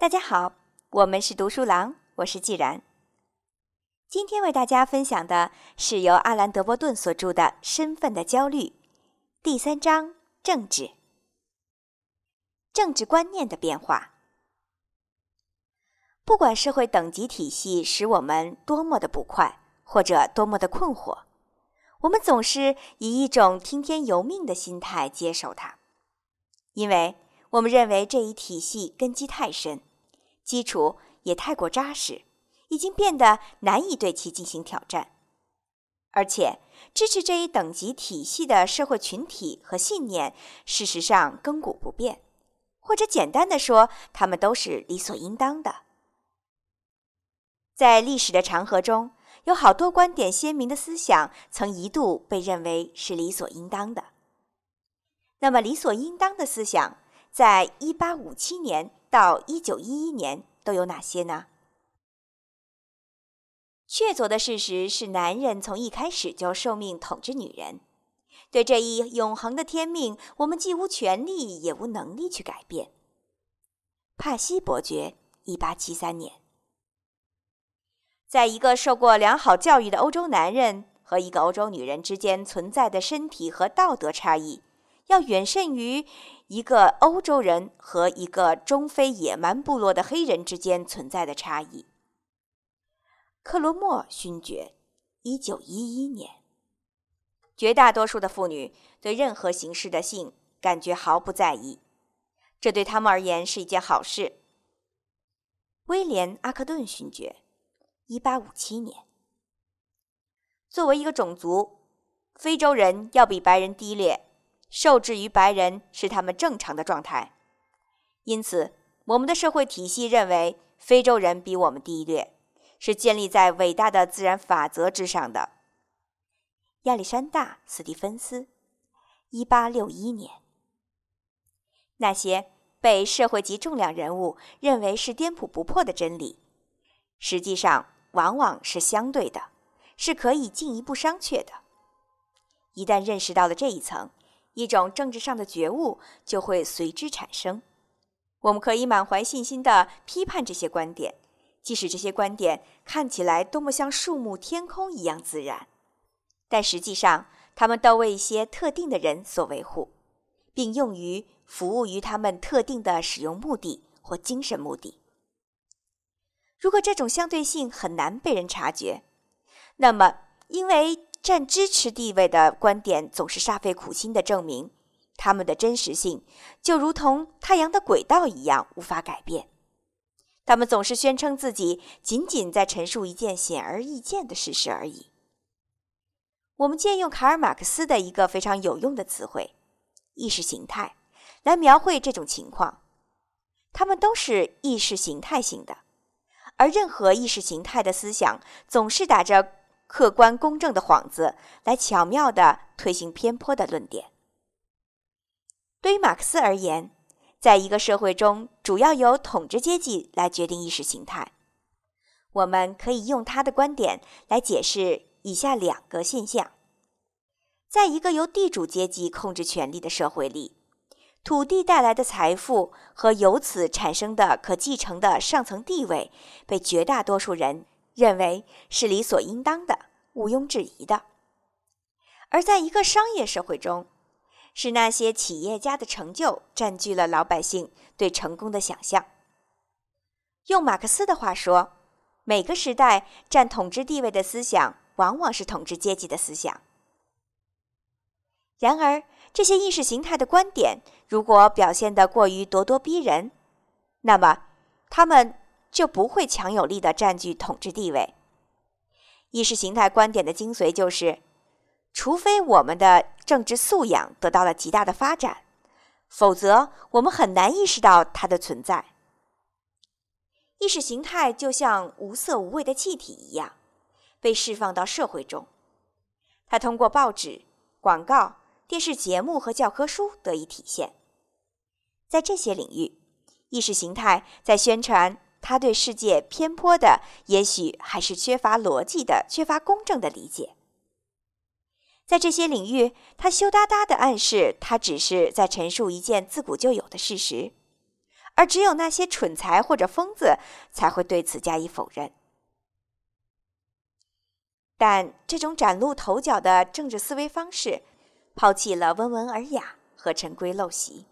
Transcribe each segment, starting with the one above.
大家好，我们是读书郎，我是既然。今天为大家分享的是由阿兰·德波顿所著的《身份的焦虑》第三章：政治、政治观念的变化。不管社会等级体系使我们多么的不快，或者多么的困惑，我们总是以一种听天由命的心态接受它，因为我们认为这一体系根基太深。基础也太过扎实，已经变得难以对其进行挑战。而且，支持这一等级体系的社会群体和信念，事实上亘古不变，或者简单的说，他们都是理所应当的。在历史的长河中，有好多观点鲜明的思想，曾一度被认为是理所应当的。那么，理所应当的思想，在一八五七年。到一九一一年都有哪些呢？确凿的事实是，男人从一开始就受命统治女人。对这一永恒的天命，我们既无权利也无能力去改变。帕西伯爵，一八七三年。在一个受过良好教育的欧洲男人和一个欧洲女人之间存在的身体和道德差异。要远胜于一个欧洲人和一个中非野蛮部落的黑人之间存在的差异。克罗莫勋爵，一九一一年。绝大多数的妇女对任何形式的性感觉毫不在意，这对他们而言是一件好事。威廉阿克顿勋爵，一八五七年。作为一个种族，非洲人要比白人低劣。受制于白人是他们正常的状态，因此我们的社会体系认为非洲人比我们低劣，是建立在伟大的自然法则之上的。亚历山大·斯蒂芬斯，一八六一年。那些被社会级重量人物认为是颠扑不破的真理，实际上往往是相对的，是可以进一步商榷的。一旦认识到了这一层，一种政治上的觉悟就会随之产生。我们可以满怀信心地批判这些观点，即使这些观点看起来多么像树木、天空一样自然，但实际上他们都为一些特定的人所维护，并用于服务于他们特定的使用目的或精神目的。如果这种相对性很难被人察觉，那么因为。占支持地位的观点总是煞费苦心地证明，他们的真实性就如同太阳的轨道一样无法改变。他们总是宣称自己仅仅在陈述一件显而易见的事实而已。我们借用卡尔·马克思的一个非常有用的词汇——意识形态，来描绘这种情况。他们都是意识形态性的，而任何意识形态的思想总是打着。客观公正的幌子来巧妙地推行偏颇的论点。对于马克思而言，在一个社会中，主要由统治阶级来决定意识形态。我们可以用他的观点来解释以下两个现象：在一个由地主阶级控制权力的社会里，土地带来的财富和由此产生的可继承的上层地位，被绝大多数人。认为是理所应当的、毋庸置疑的；而在一个商业社会中，是那些企业家的成就占据了老百姓对成功的想象。用马克思的话说，每个时代占统治地位的思想，往往是统治阶级的思想。然而，这些意识形态的观点如果表现得过于咄咄逼人，那么他们。就不会强有力的占据统治地位。意识形态观点的精髓就是，除非我们的政治素养得到了极大的发展，否则我们很难意识到它的存在。意识形态就像无色无味的气体一样，被释放到社会中。它通过报纸、广告、电视节目和教科书得以体现。在这些领域，意识形态在宣传。他对世界偏颇的，也许还是缺乏逻辑的、缺乏公正的理解。在这些领域，他羞答答地暗示他只是在陈述一件自古就有的事实，而只有那些蠢材或者疯子才会对此加以否认。但这种崭露头角的政治思维方式，抛弃了温文尔雅和陈规陋习，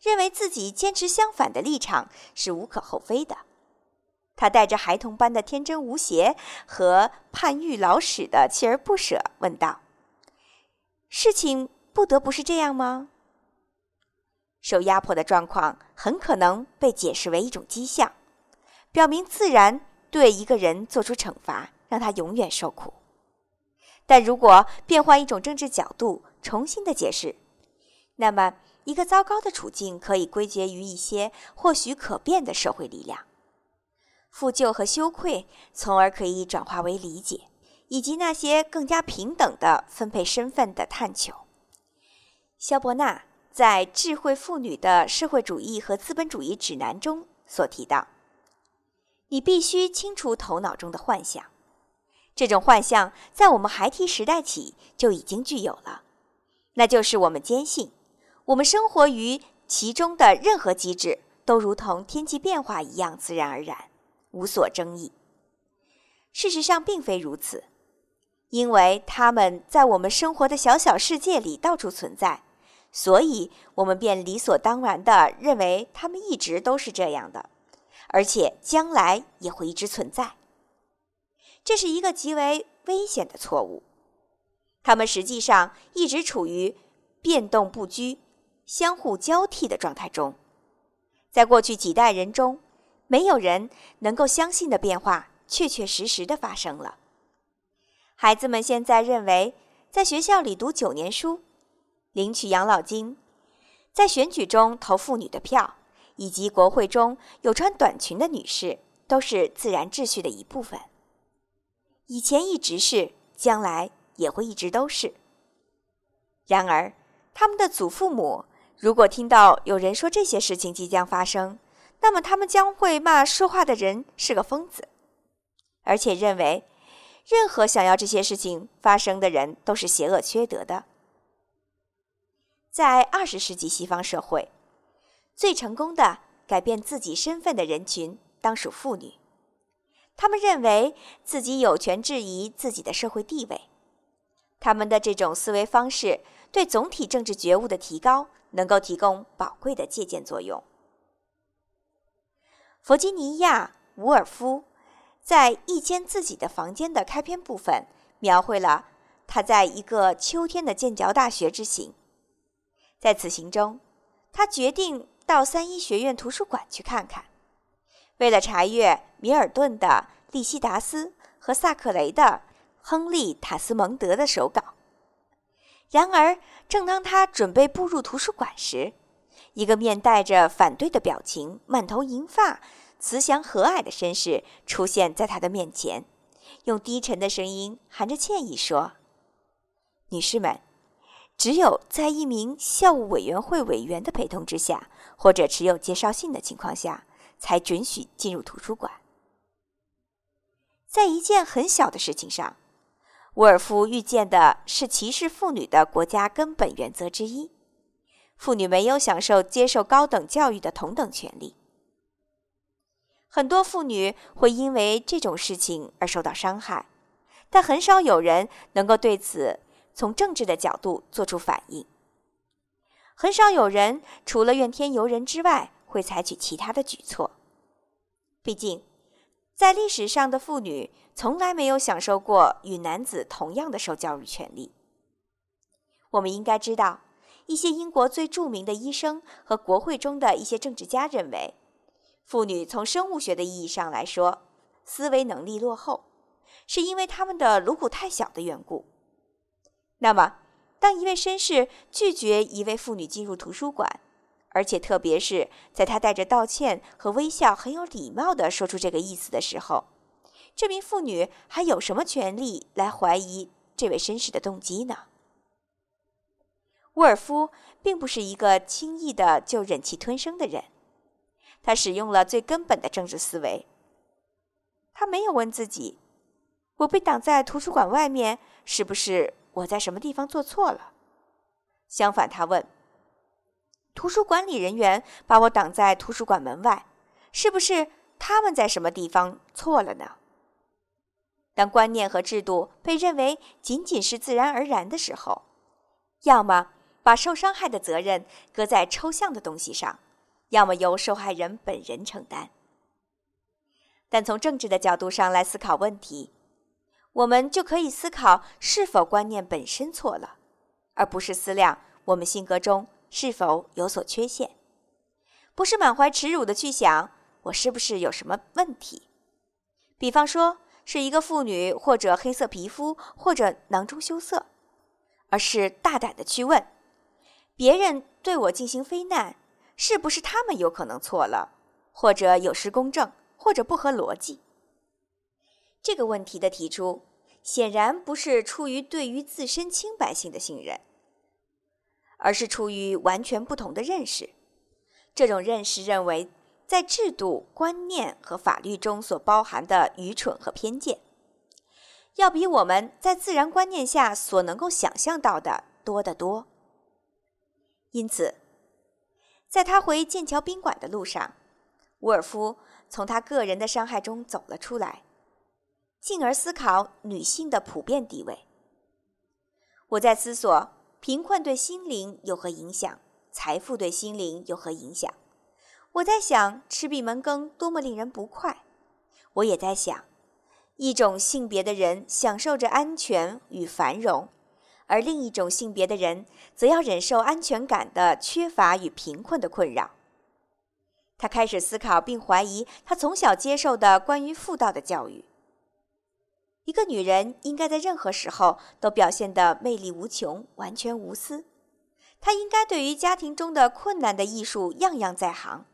认为自己坚持相反的立场是无可厚非的。他带着孩童般的天真无邪和盼欲老史的锲而不舍，问道：“事情不得不是这样吗？”受压迫的状况很可能被解释为一种迹象，表明自然对一个人做出惩罚。让他永远受苦。但如果变换一种政治角度，重新的解释，那么一个糟糕的处境可以归结于一些或许可变的社会力量。负疚和羞愧，从而可以转化为理解，以及那些更加平等的分配身份的探求。肖伯纳在《智慧妇女的社会主义和资本主义指南》中所提到：“你必须清除头脑中的幻想。”这种幻象在我们孩提时代起就已经具有了，那就是我们坚信，我们生活于其中的任何机制都如同天气变化一样自然而然，无所争议。事实上并非如此，因为它们在我们生活的小小世界里到处存在，所以我们便理所当然地认为它们一直都是这样的，而且将来也会一直存在。这是一个极为危险的错误。他们实际上一直处于变动不居、相互交替的状态中。在过去几代人中，没有人能够相信的变化确确实实的发生了。孩子们现在认为，在学校里读九年书、领取养老金、在选举中投妇女的票，以及国会中有穿短裙的女士，都是自然秩序的一部分。以前一直是，将来也会一直都是。然而，他们的祖父母如果听到有人说这些事情即将发生，那么他们将会骂说话的人是个疯子，而且认为任何想要这些事情发生的人都是邪恶缺德的。在二十世纪西方社会，最成功的改变自己身份的人群，当属妇女。他们认为自己有权质疑自己的社会地位，他们的这种思维方式对总体政治觉悟的提高能够提供宝贵的借鉴作用。弗吉尼亚·伍尔夫在《一间自己的房间》的开篇部分描绘了他在一个秋天的剑桥大学之行，在此行中，他决定到三一学院图书馆去看看。为了查阅米尔顿的利西达斯和萨克雷的亨利塔斯蒙德的手稿，然而，正当他准备步入图书馆时，一个面带着反对的表情、满头银发、慈祥和蔼的绅士出现在他的面前，用低沉的声音含着歉意说：“女士们，只有在一名校务委员会委员的陪同之下，或者持有介绍信的情况下。”才准许进入图书馆。在一件很小的事情上，沃尔夫预见的是歧视妇女的国家根本原则之一：妇女没有享受接受高等教育的同等权利。很多妇女会因为这种事情而受到伤害，但很少有人能够对此从政治的角度做出反应。很少有人除了怨天尤人之外。会采取其他的举措。毕竟，在历史上的妇女从来没有享受过与男子同样的受教育权利。我们应该知道，一些英国最著名的医生和国会中的一些政治家认为，妇女从生物学的意义上来说，思维能力落后，是因为他们的颅骨太小的缘故。那么，当一位绅士拒绝一位妇女进入图书馆，而且，特别是在他带着道歉和微笑、很有礼貌地说出这个意思的时候，这名妇女还有什么权利来怀疑这位绅士的动机呢？沃尔夫并不是一个轻易的就忍气吞声的人，他使用了最根本的政治思维。他没有问自己：“我被挡在图书馆外面，是不是我在什么地方做错了？”相反，他问。图书管理人员把我挡在图书馆门外，是不是他们在什么地方错了呢？当观念和制度被认为仅仅是自然而然的时候，要么把受伤害的责任搁在抽象的东西上，要么由受害人本人承担。但从政治的角度上来思考问题，我们就可以思考是否观念本身错了，而不是思量我们性格中是否有所缺陷，不是满怀耻辱的去想我是不是有什么问题，比方说。是一个妇女，或者黑色皮肤，或者囊中羞涩，而是大胆的去问：别人对我进行非难，是不是他们有可能错了，或者有失公正，或者不合逻辑？这个问题的提出，显然不是出于对于自身清白性的信任，而是出于完全不同的认识。这种认识认为。在制度、观念和法律中所包含的愚蠢和偏见，要比我们在自然观念下所能够想象到的多得多。因此，在他回剑桥宾馆的路上，沃尔夫从他个人的伤害中走了出来，进而思考女性的普遍地位。我在思索贫困对心灵有何影响，财富对心灵有何影响。我在想，吃闭门羹多么令人不快。我也在想，一种性别的人享受着安全与繁荣，而另一种性别的人则要忍受安全感的缺乏与贫困的困扰。他开始思考并怀疑他从小接受的关于妇道的教育：一个女人应该在任何时候都表现得魅力无穷、完全无私。她应该对于家庭中的困难的艺术样样在行。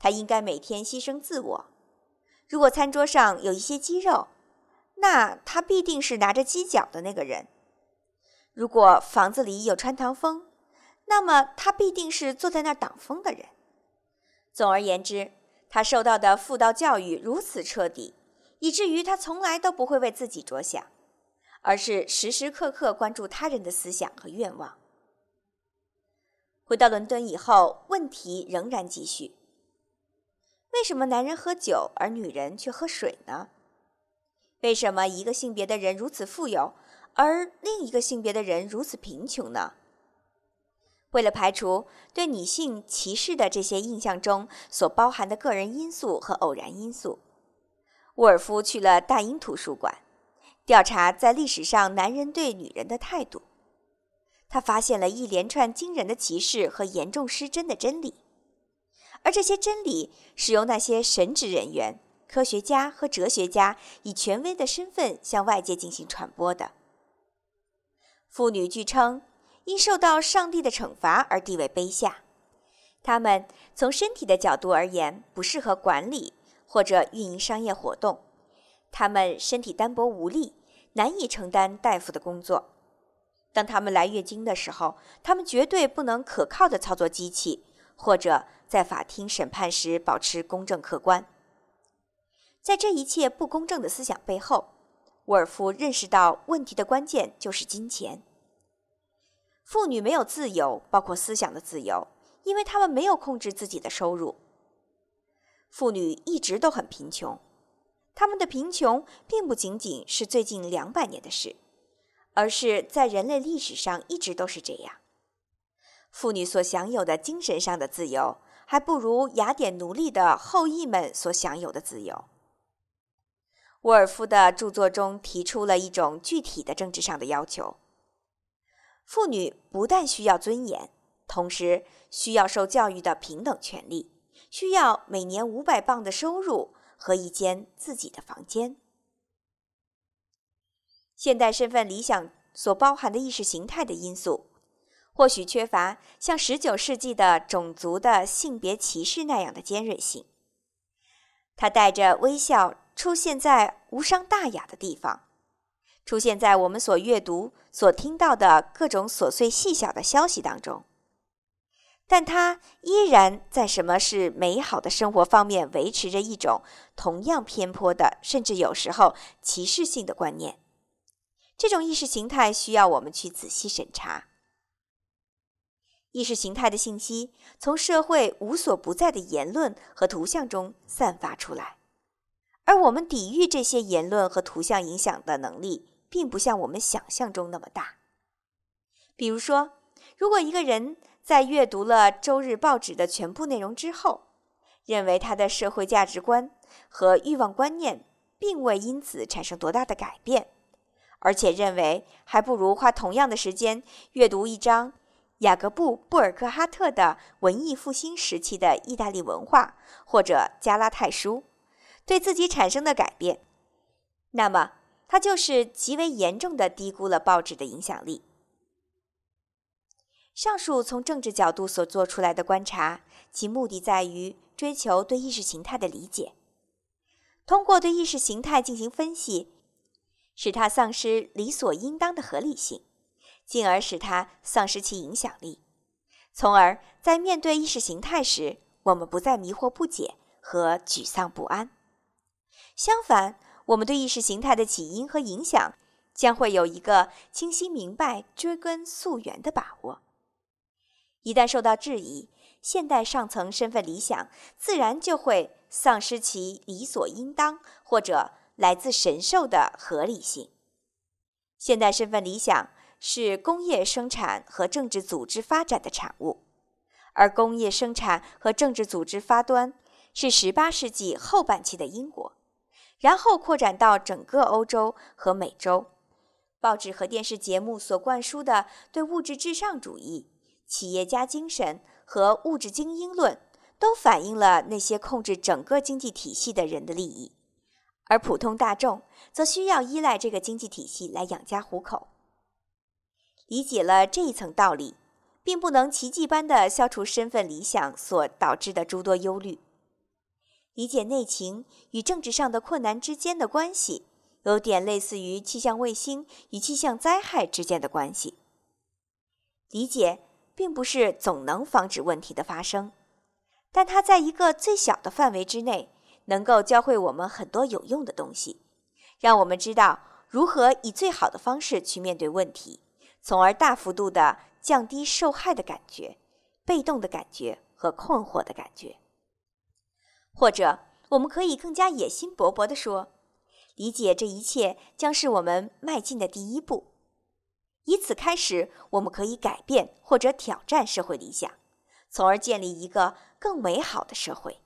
他应该每天牺牲自我。如果餐桌上有一些鸡肉，那他必定是拿着鸡脚的那个人；如果房子里有穿堂风，那么他必定是坐在那儿挡风的人。总而言之，他受到的妇道教育如此彻底，以至于他从来都不会为自己着想，而是时时刻刻关注他人的思想和愿望。回到伦敦以后，问题仍然继续。为什么男人喝酒，而女人却喝水呢？为什么一个性别的人如此富有，而另一个性别的人如此贫穷呢？为了排除对女性歧视的这些印象中所包含的个人因素和偶然因素，沃尔夫去了大英图书馆，调查在历史上男人对女人的态度。他发现了一连串惊人的歧视和严重失真的真理。而这些真理是由那些神职人员、科学家和哲学家以权威的身份向外界进行传播的。妇女据称因受到上帝的惩罚而地位卑下，她们从身体的角度而言不适合管理或者运营商业活动，她们身体单薄无力，难以承担大夫的工作。当她们来月经的时候，她们绝对不能可靠的操作机器。或者在法庭审判时保持公正客观。在这一切不公正的思想背后，沃尔夫认识到问题的关键就是金钱。妇女没有自由，包括思想的自由，因为她们没有控制自己的收入。妇女一直都很贫穷，她们的贫穷并不仅仅是最近两百年的事，而是在人类历史上一直都是这样。妇女所享有的精神上的自由，还不如雅典奴隶的后裔们所享有的自由。沃尔夫的著作中提出了一种具体的政治上的要求：妇女不但需要尊严，同时需要受教育的平等权利，需要每年五百磅的收入和一间自己的房间。现代身份理想所包含的意识形态的因素。或许缺乏像19世纪的种族的性别歧视那样的尖锐性。它带着微笑出现在无伤大雅的地方，出现在我们所阅读、所听到的各种琐碎细小的消息当中。但它依然在什么是美好的生活方面维持着一种同样偏颇的，甚至有时候歧视性的观念。这种意识形态需要我们去仔细审查。意识形态的信息从社会无所不在的言论和图像中散发出来，而我们抵御这些言论和图像影响的能力，并不像我们想象中那么大。比如说，如果一个人在阅读了周日报纸的全部内容之后，认为他的社会价值观和欲望观念并未因此产生多大的改变，而且认为还不如花同样的时间阅读一张。雅各布·布尔克哈特的文艺复兴时期的意大利文化，或者加拉泰书，对自己产生的改变，那么他就是极为严重的低估了报纸的影响力。上述从政治角度所做出来的观察，其目的在于追求对意识形态的理解，通过对意识形态进行分析，使它丧失理所应当的合理性。进而使它丧失其影响力，从而在面对意识形态时，我们不再迷惑不解和沮丧不安。相反，我们对意识形态的起因和影响将会有一个清晰明白、追根溯源的把握。一旦受到质疑，现代上层身份理想自然就会丧失其理所应当或者来自神兽的合理性。现代身份理想。是工业生产和政治组织发展的产物，而工业生产和政治组织发端是18世纪后半期的英国，然后扩展到整个欧洲和美洲。报纸和电视节目所灌输的对物质至上主义、企业家精神和物质精英论，都反映了那些控制整个经济体系的人的利益，而普通大众则需要依赖这个经济体系来养家糊口。理解了这一层道理，并不能奇迹般的消除身份理想所导致的诸多忧虑。理解内情与政治上的困难之间的关系，有点类似于气象卫星与气象灾害之间的关系。理解并不是总能防止问题的发生，但它在一个最小的范围之内，能够教会我们很多有用的东西，让我们知道如何以最好的方式去面对问题。从而大幅度的降低受害的感觉、被动的感觉和困惑的感觉。或者，我们可以更加野心勃勃地说，理解这一切将是我们迈进的第一步。以此开始，我们可以改变或者挑战社会理想，从而建立一个更美好的社会。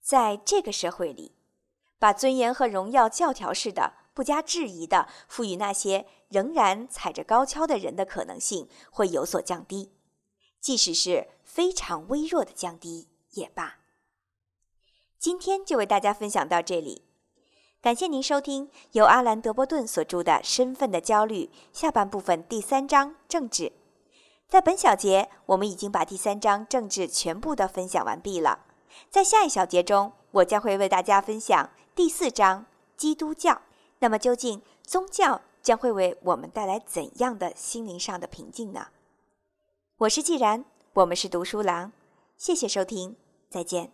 在这个社会里，把尊严和荣耀教条式的。不加质疑的赋予那些仍然踩着高跷的人的可能性会有所降低，即使是非常微弱的降低也罢。今天就为大家分享到这里，感谢您收听由阿兰·德波顿所著的《身份的焦虑》下半部分第三章政治。在本小节，我们已经把第三章政治全部的分享完毕了。在下一小节中，我将会为大家分享第四章基督教。那么，究竟宗教将会为我们带来怎样的心灵上的平静呢？我是既然，我们是读书郎，谢谢收听，再见。